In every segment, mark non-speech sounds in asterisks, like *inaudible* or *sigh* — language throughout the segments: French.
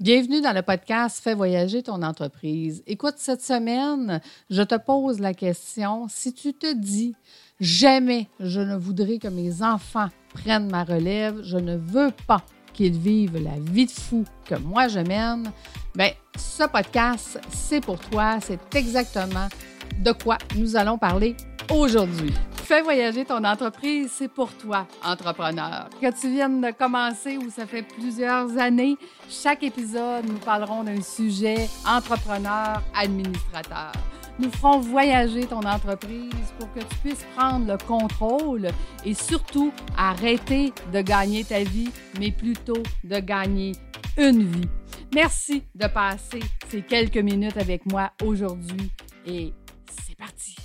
Bienvenue dans le podcast Fais voyager ton entreprise. Écoute, cette semaine, je te pose la question, si tu te dis jamais je ne voudrais que mes enfants prennent ma relève, je ne veux pas qu'ils vivent la vie de fou que moi je mène, bien, ce podcast, c'est pour toi, c'est exactement de quoi nous allons parler aujourd'hui. Fais voyager ton entreprise, c'est pour toi, entrepreneur. Que tu viennes de commencer ou ça fait plusieurs années, chaque épisode, nous parlerons d'un sujet entrepreneur, administrateur. Nous ferons voyager ton entreprise pour que tu puisses prendre le contrôle et surtout arrêter de gagner ta vie, mais plutôt de gagner une vie. Merci de passer ces quelques minutes avec moi aujourd'hui et c'est parti.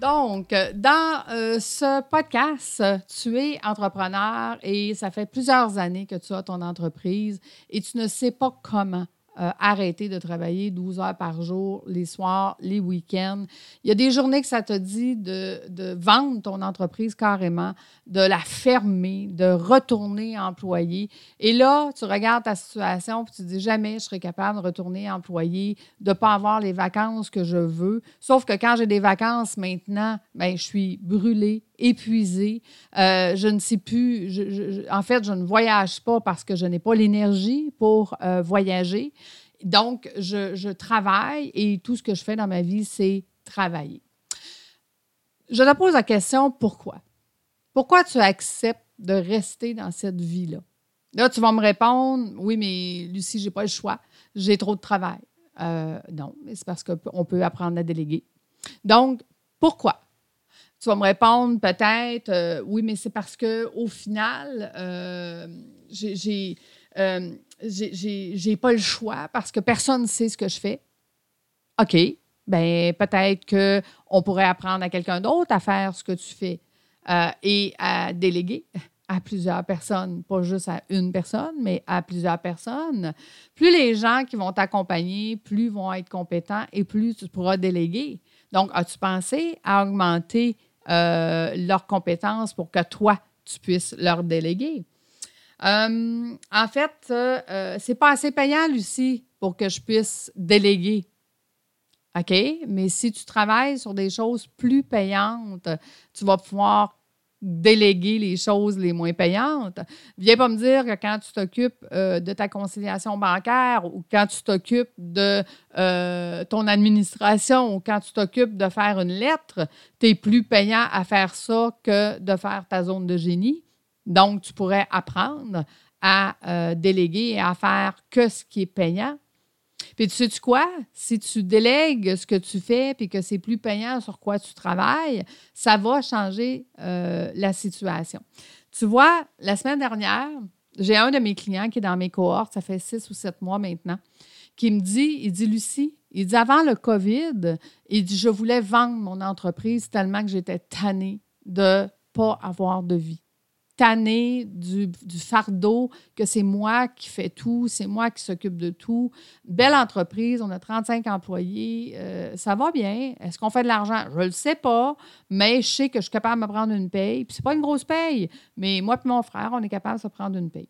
Donc, dans euh, ce podcast, tu es entrepreneur et ça fait plusieurs années que tu as ton entreprise et tu ne sais pas comment euh, arrêter de travailler 12 heures par jour, les soirs, les week-ends. Il y a des journées que ça te dit de, de, vendre ton entreprise carrément, de la fermer, de retourner employé. Et là, tu regardes ta situation et tu dis jamais je serai capable de retourner employé, de ne pas avoir les vacances que je veux. Sauf que quand j'ai des vacances maintenant, ben, je suis brûlée, épuisée. Euh, je ne sais plus, en fait, je ne voyage pas parce que je n'ai pas l'énergie pour euh, voyager. Donc, je, travaille et tout ce que je fais dans ma vie, c'est travailler. Je te pose la question, pourquoi? Pourquoi tu acceptes de rester dans cette vie-là? Là, tu vas me répondre, oui, mais Lucie, je n'ai pas le choix. J'ai trop de travail. Euh, non, mais c'est parce qu'on peut apprendre à déléguer. Donc, pourquoi? Tu vas me répondre peut-être, euh, oui, mais c'est parce qu'au final, euh, j'ai euh, j'ai pas le choix parce que personne ne sait ce que je fais. OK, ben peut-être qu'on pourrait apprendre à quelqu'un d'autre à faire ce que tu fais et à déléguer à plusieurs personnes, pas juste à une personne, mais à plusieurs personnes. Plus les gens qui vont t'accompagner, plus vont être compétents et plus tu pourras déléguer. Donc, as-tu pensé à augmenter euh, leurs compétences pour que toi, tu puisses leur déléguer. Euh, en fait, euh, c'est pas assez payant, Lucie, pour que je puisse déléguer. OK? Mais si tu travailles sur des choses plus payantes, tu vas pouvoir déléguer les choses les moins payantes. Viens pas me dire que quand tu t'occupes euh, de ta conciliation bancaire ou quand tu t'occupes de euh, ton administration ou quand tu t'occupes de faire une lettre, tu es plus payant à faire ça que de faire ta zone de génie. Donc, tu pourrais apprendre à euh, déléguer et à faire que ce qui est payant puis tu sais -tu quoi? Si tu délègues ce que tu fais puis que c'est plus payant sur quoi tu travailles, ça va changer euh, la situation. Tu vois, la semaine dernière, j'ai un de mes clients qui est dans mes cohortes, ça fait six ou sept mois maintenant, qui me dit, il dit, Lucie, il dit, avant le COVID, il dit, je voulais vendre mon entreprise tellement que j'étais tannée de pas avoir de vie tanné du, fardeau que c'est moi qui fais tout, c'est moi qui s'occupe de tout. Belle entreprise, on a 35 employés, euh, ça va bien. Est-ce qu'on fait de l'argent? Je ne le sais pas, mais je sais que je suis capable de me prendre une paye. Puis c'est pas une grosse paye, mais moi et mon frère, on est capable de se prendre une paye.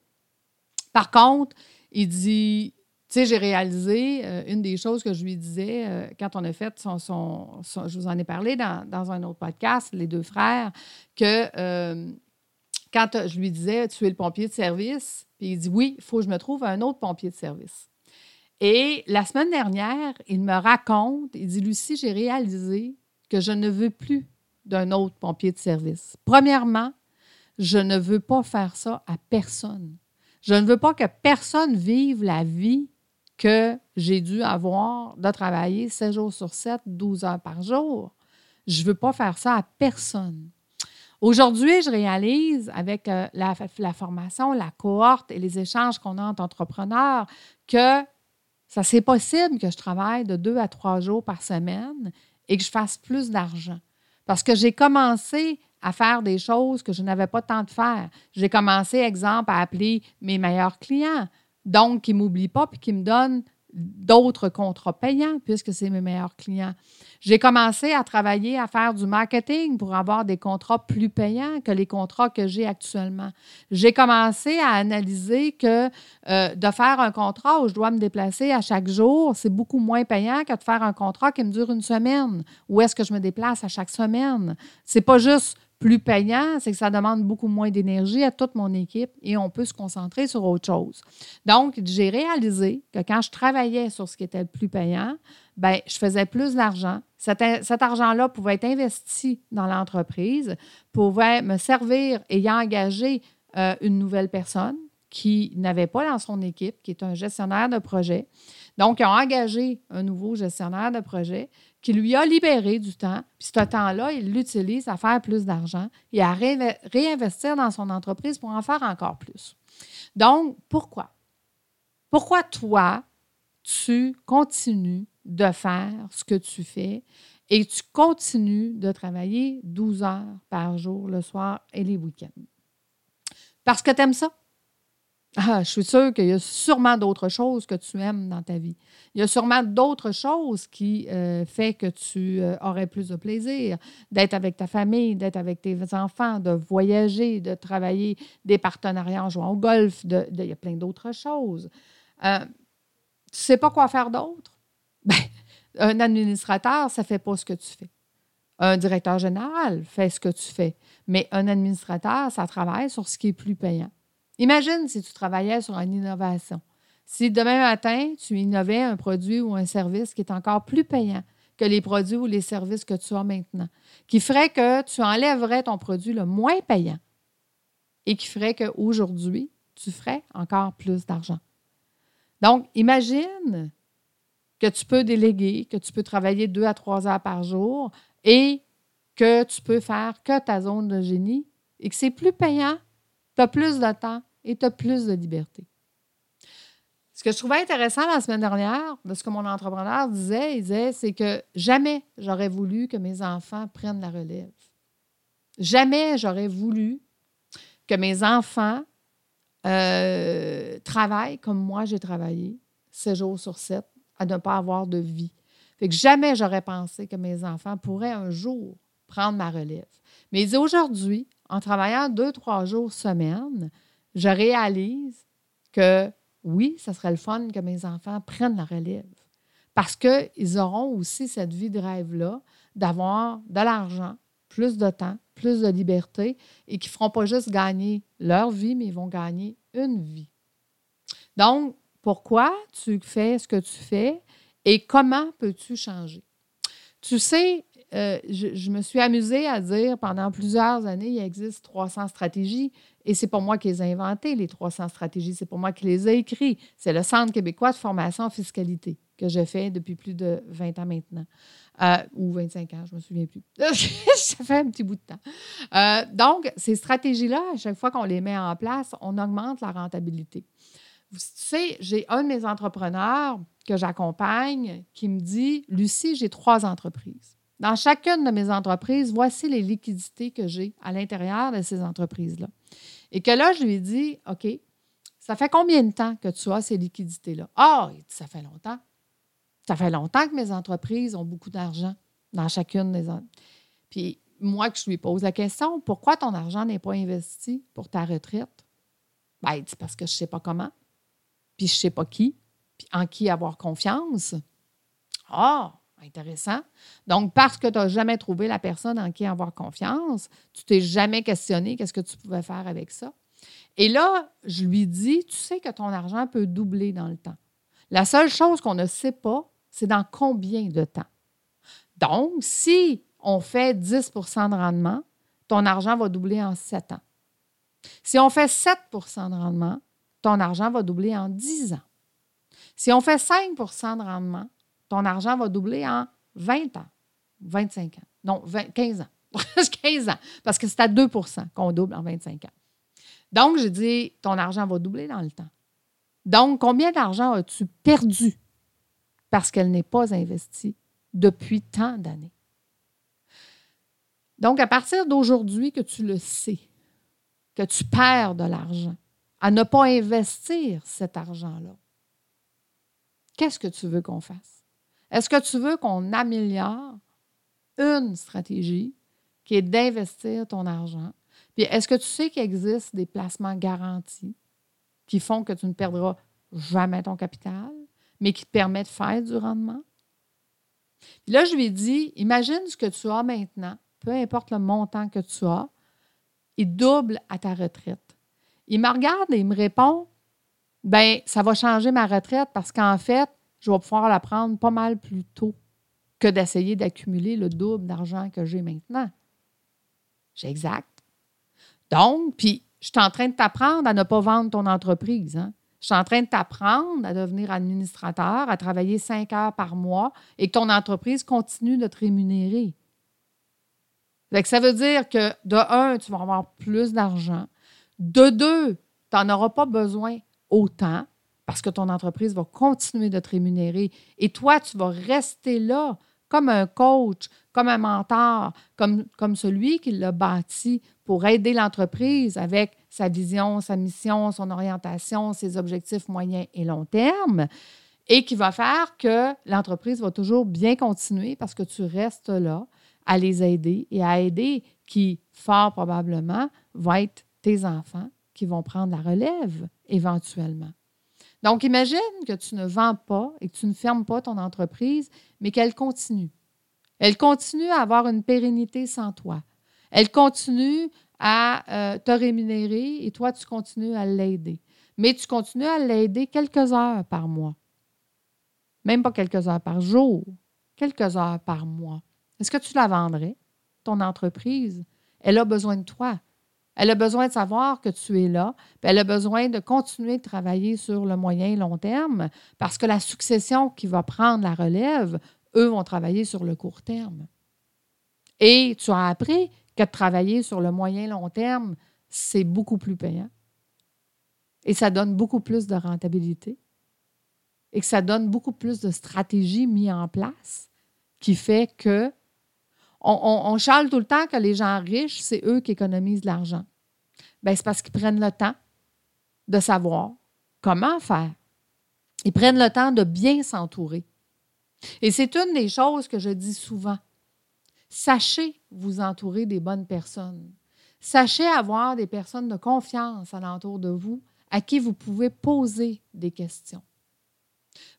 Par contre, il dit, tu sais, j'ai réalisé euh, une des choses que je lui disais euh, quand on a fait son, je vous en ai parlé dans, un autre podcast, les deux frères, que quand je lui disais, tu es le pompier de service, puis il dit, oui, il faut que je me trouve un autre pompier de service. Et la semaine dernière, il me raconte, il dit, Lucie, j'ai réalisé que je ne veux plus d'un autre pompier de service. Premièrement, je ne veux pas faire ça à personne. Je ne veux pas que personne vive la vie que j'ai dû avoir de travailler 7 jours sur 7, 12 heures par jour. Je ne veux pas faire ça à personne. Aujourd'hui, je réalise avec euh, la, formation, la cohorte et les échanges qu'on a entre entrepreneurs que ça c'est possible que je travaille de deux à trois jours par semaine et que je fasse plus d'argent. Parce que j'ai commencé à faire des choses que je n'avais pas tant de faire. J'ai commencé, exemple, à appeler mes meilleurs clients, donc qui ne m'oublient pas puis qui me donnent d'autres contrats payants puisque c'est mes meilleurs clients. J'ai commencé à travailler, à faire du marketing pour avoir des contrats plus payants que les contrats que j'ai actuellement. J'ai commencé à analyser que euh, de faire un contrat où je dois me déplacer à chaque jour, c'est beaucoup moins payant que de faire un contrat qui me dure une semaine. Où est-ce que je me déplace à chaque semaine? C'est pas juste plus payant, c'est que ça demande beaucoup moins d'énergie à toute mon équipe et on peut se concentrer sur autre chose. Donc, j'ai réalisé que quand je travaillais sur ce qui était le plus payant, ben, je faisais plus d'argent. Cet, cet argent-là pouvait être investi dans l'entreprise, pouvait me servir ayant engagé euh, une nouvelle personne qui n'avait pas dans son équipe, qui est un gestionnaire de projet. Donc, ils ont engagé un nouveau gestionnaire de projet lui a libéré du temps. Puis ce temps-là, il l'utilise à faire plus d'argent et à réinvestir dans son entreprise pour en faire encore plus. Donc, pourquoi? Pourquoi toi, tu continues de faire ce que tu fais et tu continues de travailler 12 heures par jour le soir et les week-ends? Parce que tu aimes ça. Ah, je suis sûre qu'il y a sûrement d'autres choses que tu aimes dans ta vie. Il y a sûrement d'autres choses qui euh, font que tu euh, aurais plus de plaisir d'être avec ta famille, d'être avec tes enfants, de voyager, de travailler des partenariats en jouant au golf. Il y a plein d'autres choses. Euh, tu ne sais pas quoi faire d'autre? *laughs* Ben, un administrateur, ça ne fait pas ce que tu fais. Un directeur général fait ce que tu fais. Mais un administrateur, ça travaille sur ce qui est plus payant. Imagine si tu travaillais sur une innovation. Si demain matin, tu innovais un produit ou un service qui est encore plus payant que les produits ou les services que tu as maintenant, qui ferait que tu enlèverais ton produit le moins payant et qui ferait qu'aujourd'hui, tu ferais encore plus d'argent. Donc, imagine que tu peux déléguer, que tu peux travailler deux à trois heures par jour et que tu peux faire que ta zone de génie et que c'est plus payant, tu as plus de temps, et tu as plus de liberté. Ce que je trouvais intéressant la semaine dernière, de ce que mon entrepreneur disait, il disait, c'est que jamais j'aurais voulu que mes enfants prennent la relève. Jamais j'aurais voulu que mes enfants euh, travaillent comme moi j'ai travaillé, 7 jours sur 7, à ne pas avoir de vie. Fait jamais j'aurais pensé que mes enfants pourraient un jour prendre ma relève. Mais aujourd'hui, en travaillant deux, trois jours semaine, je réalise que oui, ce serait le fun que mes enfants prennent la relève. Parce qu'ils auront aussi cette vie de rêve-là d'avoir de l'argent, plus de temps, plus de liberté et qui ne feront pas juste gagner leur vie, mais ils vont gagner une vie. Donc, pourquoi tu fais ce que tu fais et comment peux-tu changer? Tu sais, euh, je, me suis amusée à dire pendant plusieurs années, il existe 300 stratégies et c'est pas moi qui les ai inventées, les 300 stratégies, c'est pour moi qui les ai écrites. C'est le Centre québécois de formation en fiscalité que je fais depuis plus de 20 ans maintenant. Euh, ou 25 ans, je ne me souviens plus. *laughs* ça fait un petit bout de temps. Euh, donc, ces stratégies-là, à chaque fois qu'on les met en place, on augmente la rentabilité. Tu sais, j'ai un de mes entrepreneurs que j'accompagne qui me dit Lucie, j'ai trois entreprises. Dans chacune de mes entreprises, voici les liquidités que j'ai à l'intérieur de ces entreprises-là. Et que là, je lui dis OK, ça fait combien de temps que tu as ces liquidités-là? Ah, dit Ça fait longtemps. Ça fait longtemps que mes entreprises ont beaucoup d'argent dans chacune des entreprises. Puis moi, que je lui pose la question pourquoi ton argent n'est pas investi pour ta retraite? Ben, il dit parce que je ne sais pas comment, puis je ne sais pas qui, puis en qui avoir confiance? Ah, Intéressant. Donc, parce que tu n'as jamais trouvé la personne en qui avoir confiance, tu t'es jamais questionné qu'est-ce que tu pouvais faire avec ça. Et là, je lui dis, tu sais que ton argent peut doubler dans le temps. La seule chose qu'on ne sait pas, c'est dans combien de temps. Donc, si on fait 10% de rendement, ton argent va doubler en 7 ans. Si on fait 7% de rendement, ton argent va doubler en 10 ans. Si on fait 5% de rendement, ton argent va doubler en 20 ans, 25 ans. Non, 15 ans. *laughs* 15 ans. Parce que c'est à 2% qu'on double en 25 ans. Donc, je dis, ton argent va doubler dans le temps. Donc, combien d'argent as-tu perdu parce qu'elle n'est pas investie depuis tant d'années? Donc, à partir d'aujourd'hui que tu le sais, que tu perds de l'argent, à ne pas investir cet argent-là, qu'est-ce que tu veux qu'on fasse? Est-ce que tu veux qu'on améliore une stratégie qui est d'investir ton argent? Puis est-ce que tu sais qu'il existe des placements garantis qui font que tu ne perdras jamais ton capital, mais qui te permettent de faire du rendement? Puis là, je lui ai dit, imagine ce que tu as maintenant, peu importe le montant que tu as, il double à ta retraite. Il me regarde et il me répond, ben ça va changer ma retraite parce qu'en fait, je vais pouvoir la prendre pas mal plus tôt que d'essayer d'accumuler le double d'argent que j'ai maintenant. J'ai exact. Donc, puis je suis en train de t'apprendre à ne pas vendre ton entreprise. Hein? Je suis en train de t'apprendre à devenir administrateur, à travailler cinq heures par mois et que ton entreprise continue de te rémunérer. ça veut dire que de un, tu vas avoir plus d'argent. De deux, tu n'en auras pas besoin autant parce que ton entreprise va continuer de te rémunérer. Et toi, tu vas rester là comme un coach, comme un mentor, comme, comme celui qui l'a bâti pour aider l'entreprise avec sa vision, sa mission, son orientation, ses objectifs moyens et long terme, et qui va faire que l'entreprise va toujours bien continuer parce que tu restes là à les aider et à aider qui, fort probablement, vont être tes enfants qui vont prendre la relève éventuellement. Donc, imagine que tu ne vends pas et que tu ne fermes pas ton entreprise, mais qu'elle continue. Elle continue à avoir une pérennité sans toi. Elle continue à euh, te rémunérer et toi, tu continues à l'aider. Mais tu continues à l'aider quelques heures par mois. Même pas quelques heures par jour, quelques heures par mois. Est-ce que tu la vendrais, ton entreprise? Elle a besoin de toi. Elle a besoin de savoir que tu es là, puis elle a besoin de continuer de travailler sur le moyen et long terme parce que la succession qui va prendre la relève, eux vont travailler sur le court terme. Et tu as appris que travailler sur le moyen et long terme, c'est beaucoup plus payant. Et ça donne beaucoup plus de rentabilité. Et que ça donne beaucoup plus de stratégies mises en place qui fait que on, on, tout le temps que les gens riches, c'est eux qui économisent de l'argent. Bien, c'est parce qu'ils prennent le temps de savoir comment faire. Ils prennent le temps de bien s'entourer. Et c'est une des choses que je dis souvent. Sachez vous entourer des bonnes personnes. Sachez avoir des personnes de confiance alentour de vous à qui vous pouvez poser des questions.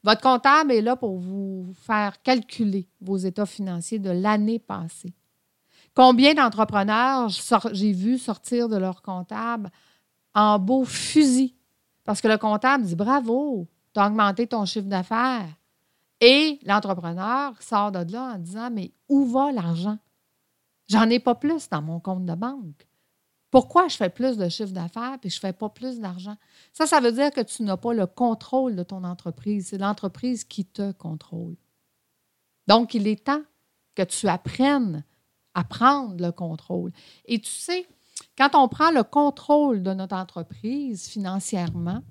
Votre comptable est là pour vous faire calculer vos états financiers de l'année passée. Combien d'entrepreneurs j'ai vu sortir de leur comptable en beau fusil? Parce que le comptable dit bravo, tu as augmenté ton chiffre d'affaires. Et l'entrepreneur sort de là en disant Mais où va l'argent? J'en ai pas plus dans mon compte de banque. Pourquoi je fais plus de chiffre d'affaires et je ne fais pas plus d'argent? Ça, ça veut dire que tu n'as pas le contrôle de ton entreprise. C'est l'entreprise qui te contrôle. Donc, il est temps que tu apprennes à prendre le contrôle. Et tu sais, quand on prend le contrôle de notre entreprise financièrement,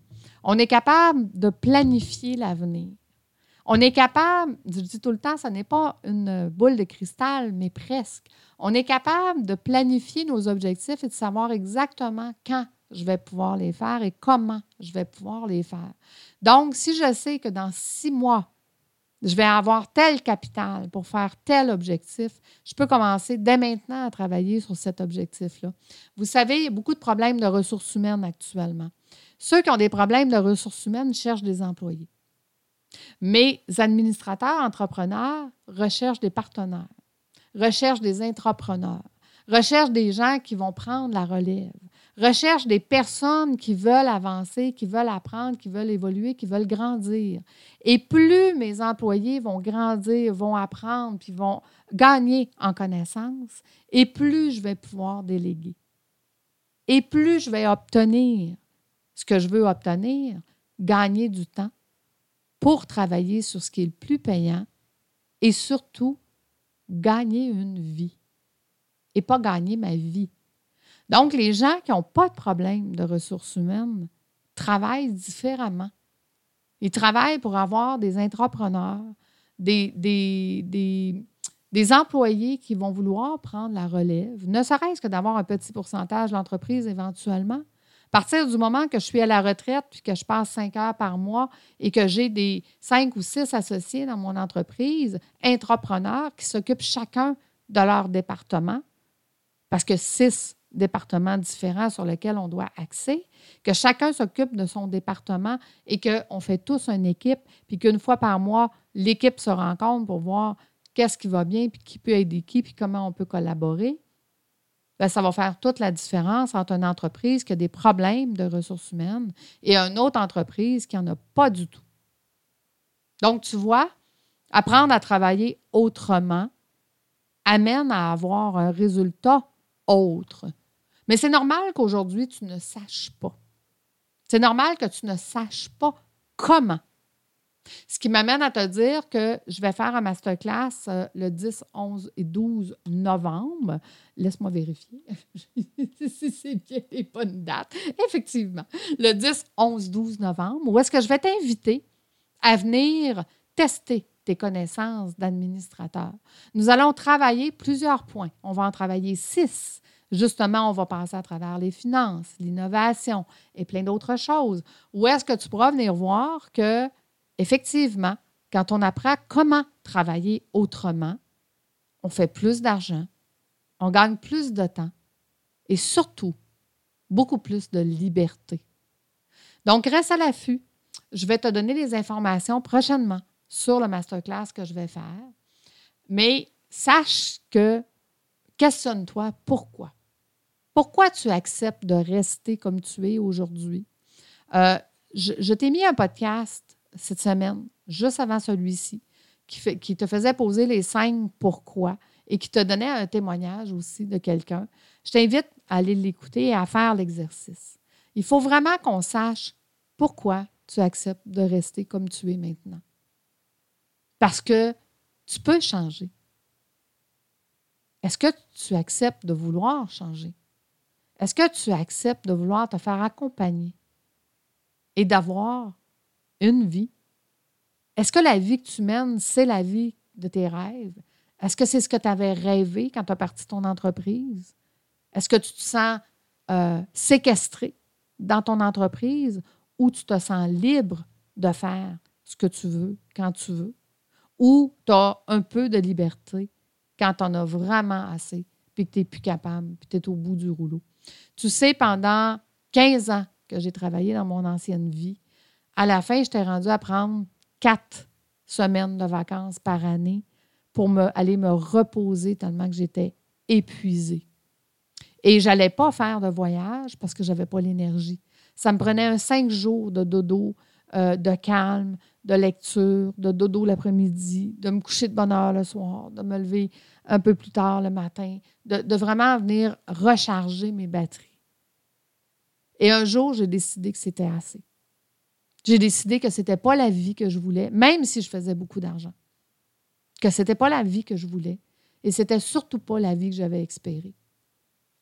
on est capable de planifier l'avenir. On est capable, je dis tout le temps, ce n'est pas une boule de cristal, mais presque. On est capable de planifier nos objectifs et de savoir exactement quand je vais pouvoir les faire et comment je vais pouvoir les faire. Donc, si je sais que dans six mois, je vais avoir tel capital pour faire tel objectif, je peux commencer dès maintenant à travailler sur cet objectif-là. Vous savez, il y a beaucoup de problèmes de ressources humaines actuellement. Ceux qui ont des problèmes de ressources humaines cherchent des employés. Mes administrateurs, entrepreneurs recherchent des partenaires, recherchent des entrepreneurs, recherchent des gens qui vont prendre la relève, recherchent des personnes qui veulent avancer, qui veulent apprendre, qui veulent évoluer, qui veulent grandir. Et plus mes employés vont grandir, vont apprendre, puis vont gagner en connaissances, et plus je vais pouvoir déléguer. Et plus je vais obtenir ce que je veux obtenir, gagner du temps, pour travailler sur ce qui est le plus payant et surtout gagner une vie et pas gagner ma vie. Donc, les gens qui n'ont pas de problème de ressources humaines travaillent différemment. Ils travaillent pour avoir des entrepreneurs, des, des, des, des employés qui vont vouloir prendre la relève, ne serait-ce que d'avoir un petit pourcentage d'entreprise éventuellement, À partir du moment que je suis à la retraite, puis que je passe cinq heures par mois et que j'ai des cinq ou six associés dans mon entreprise, entrepreneurs qui s'occupent chacun de leur département, parce que six départements différents sur lesquels on doit accéder, que chacun s'occupe de son département et qu'on fait tous une équipe, puis qu'une fois par mois, l'équipe se rencontre pour voir qu'est-ce qui va bien, puis qui peut aider qui, puis comment on peut collaborer. Bien, ça va faire toute la différence entre une entreprise qui a des problèmes de ressources humaines et une autre entreprise qui n'en a pas du tout. Donc, tu vois, apprendre à travailler autrement amène à avoir un résultat autre. Mais c'est normal qu'aujourd'hui, tu ne saches pas. C'est normal que tu ne saches pas comment. Ce qui m'amène à te dire que je vais faire un masterclass euh, le 10, 11 et 12 novembre. Laisse-moi vérifier *laughs* si c'est bien les bonnes dates. Effectivement, le 10, 11, 12 novembre, où est-ce que je vais t'inviter à venir tester tes connaissances d'administrateur. Nous allons travailler plusieurs points. On va en travailler six. Justement, on va passer à travers les finances, l'innovation et plein d'autres choses. Où est-ce que tu pourras venir voir que effectivement, quand on apprend comment travailler autrement, on fait plus d'argent, on gagne plus de temps et surtout beaucoup plus de liberté. Donc, reste à l'affût. Je vais te donner les informations prochainement sur le masterclass que je vais faire. Mais sache que questionne-toi pourquoi. Pourquoi tu acceptes de rester comme tu es aujourd'hui? Euh, je t'ai mis un podcast cette semaine, juste avant celui-ci, qui, te faisait poser les cinq pourquoi et qui te donnait un témoignage aussi de quelqu'un. Je t'invite à aller l'écouter et à faire l'exercice. Il faut vraiment qu'on sache pourquoi tu acceptes de rester comme tu es maintenant. Parce que tu peux changer. Est-ce que tu acceptes de vouloir changer? Est-ce que tu acceptes de vouloir te faire accompagner et d'avoir une vie? Est-ce que la vie que tu mènes, c'est la vie de tes rêves? Est-ce que c'est ce que tu avais rêvé quand tu as parti ton entreprise? Est-ce que tu te sens euh, séquestré dans ton entreprise ou tu te sens libre de faire ce que tu veux quand tu veux? Ou tu as un peu de liberté quand tu en as vraiment assez, puis que tu n'es plus capable, puis tu es au bout du rouleau? Tu sais, pendant 15 ans que j'ai travaillé dans mon ancienne vie, à la fin, j'étais rendue à prendre quatre semaines de vacances par année pour aller me reposer tellement que j'étais épuisée. Et je n'allais pas faire de voyage parce que je n'avais pas l'énergie. Ça me prenait un cinq jours de dodo, euh, de calme, de lecture, de dodo l'après-midi, de me coucher de bonne heure le soir, de me lever un peu plus tard le matin, de, de vraiment venir recharger mes batteries. Et un jour, j'ai décidé que c'était assez j'ai décidé que ce n'était pas la vie que je voulais, même si je faisais beaucoup d'argent. Que ce n'était pas la vie que je voulais. Et ce n'était surtout pas la vie que j'avais espérée.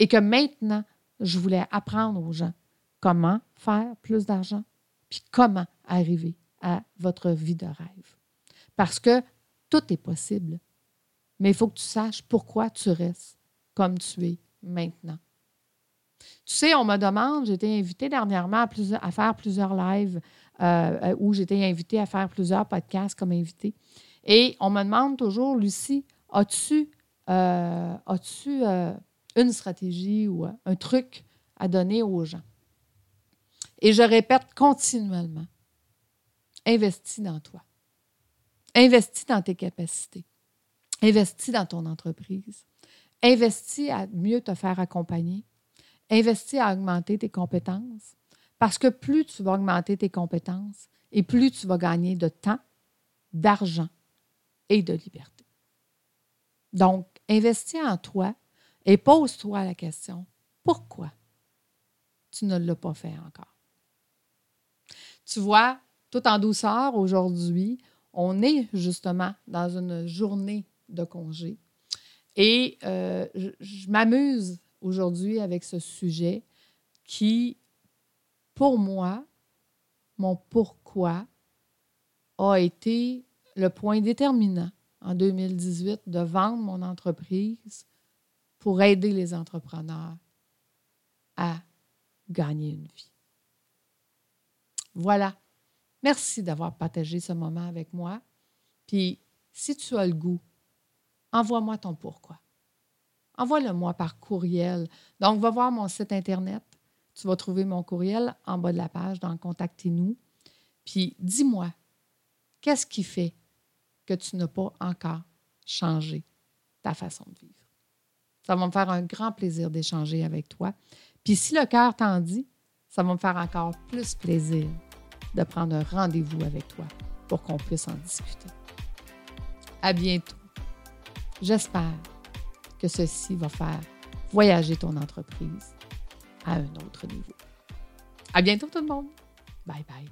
Et que maintenant, je voulais apprendre aux gens comment faire plus d'argent, puis comment arriver à votre vie de rêve. Parce que tout est possible. Mais il faut que tu saches pourquoi tu restes comme tu es maintenant. Tu sais, on me demande, j'ai été invitée dernièrement à faire plusieurs lives euh, où j'étais invitée à faire plusieurs podcasts comme invitée. Et on me demande toujours, Lucie, as-tu euh, euh, une stratégie ou un truc à donner aux gens? Et je répète continuellement, investis dans toi. Investis dans tes capacités. Investis dans ton entreprise. Investis à mieux te faire accompagner. Investis à augmenter tes compétences. Parce que plus tu vas augmenter tes compétences et plus tu vas gagner de temps, d'argent et de liberté. Donc, investis en toi et pose-toi la question, pourquoi tu ne l'as pas fait encore? Tu vois, tout en douceur, aujourd'hui, on est justement dans une journée de congé. Et euh, je m'amuse aujourd'hui avec ce sujet qui pour moi, mon pourquoi a été le point déterminant en 2018 de vendre mon entreprise pour aider les entrepreneurs à gagner une vie. Voilà. Merci d'avoir partagé ce moment avec moi. Puis, si tu as le goût, envoie-moi ton pourquoi. Envoie-le-moi par courriel. Donc, va voir mon site Internet. Tu vas trouver mon courriel en bas de la page dans Contactez-nous. Puis, dis-moi, qu'est-ce qui fait que tu n'as pas encore changé ta façon de vivre? Ça va me faire un grand plaisir d'échanger avec toi. Puis si le cœur t'en dit, ça va me faire encore plus plaisir de prendre un rendez-vous avec toi pour qu'on puisse en discuter. À bientôt. J'espère que ceci va faire voyager ton entreprise à un autre niveau. À bientôt tout le monde. Bye bye.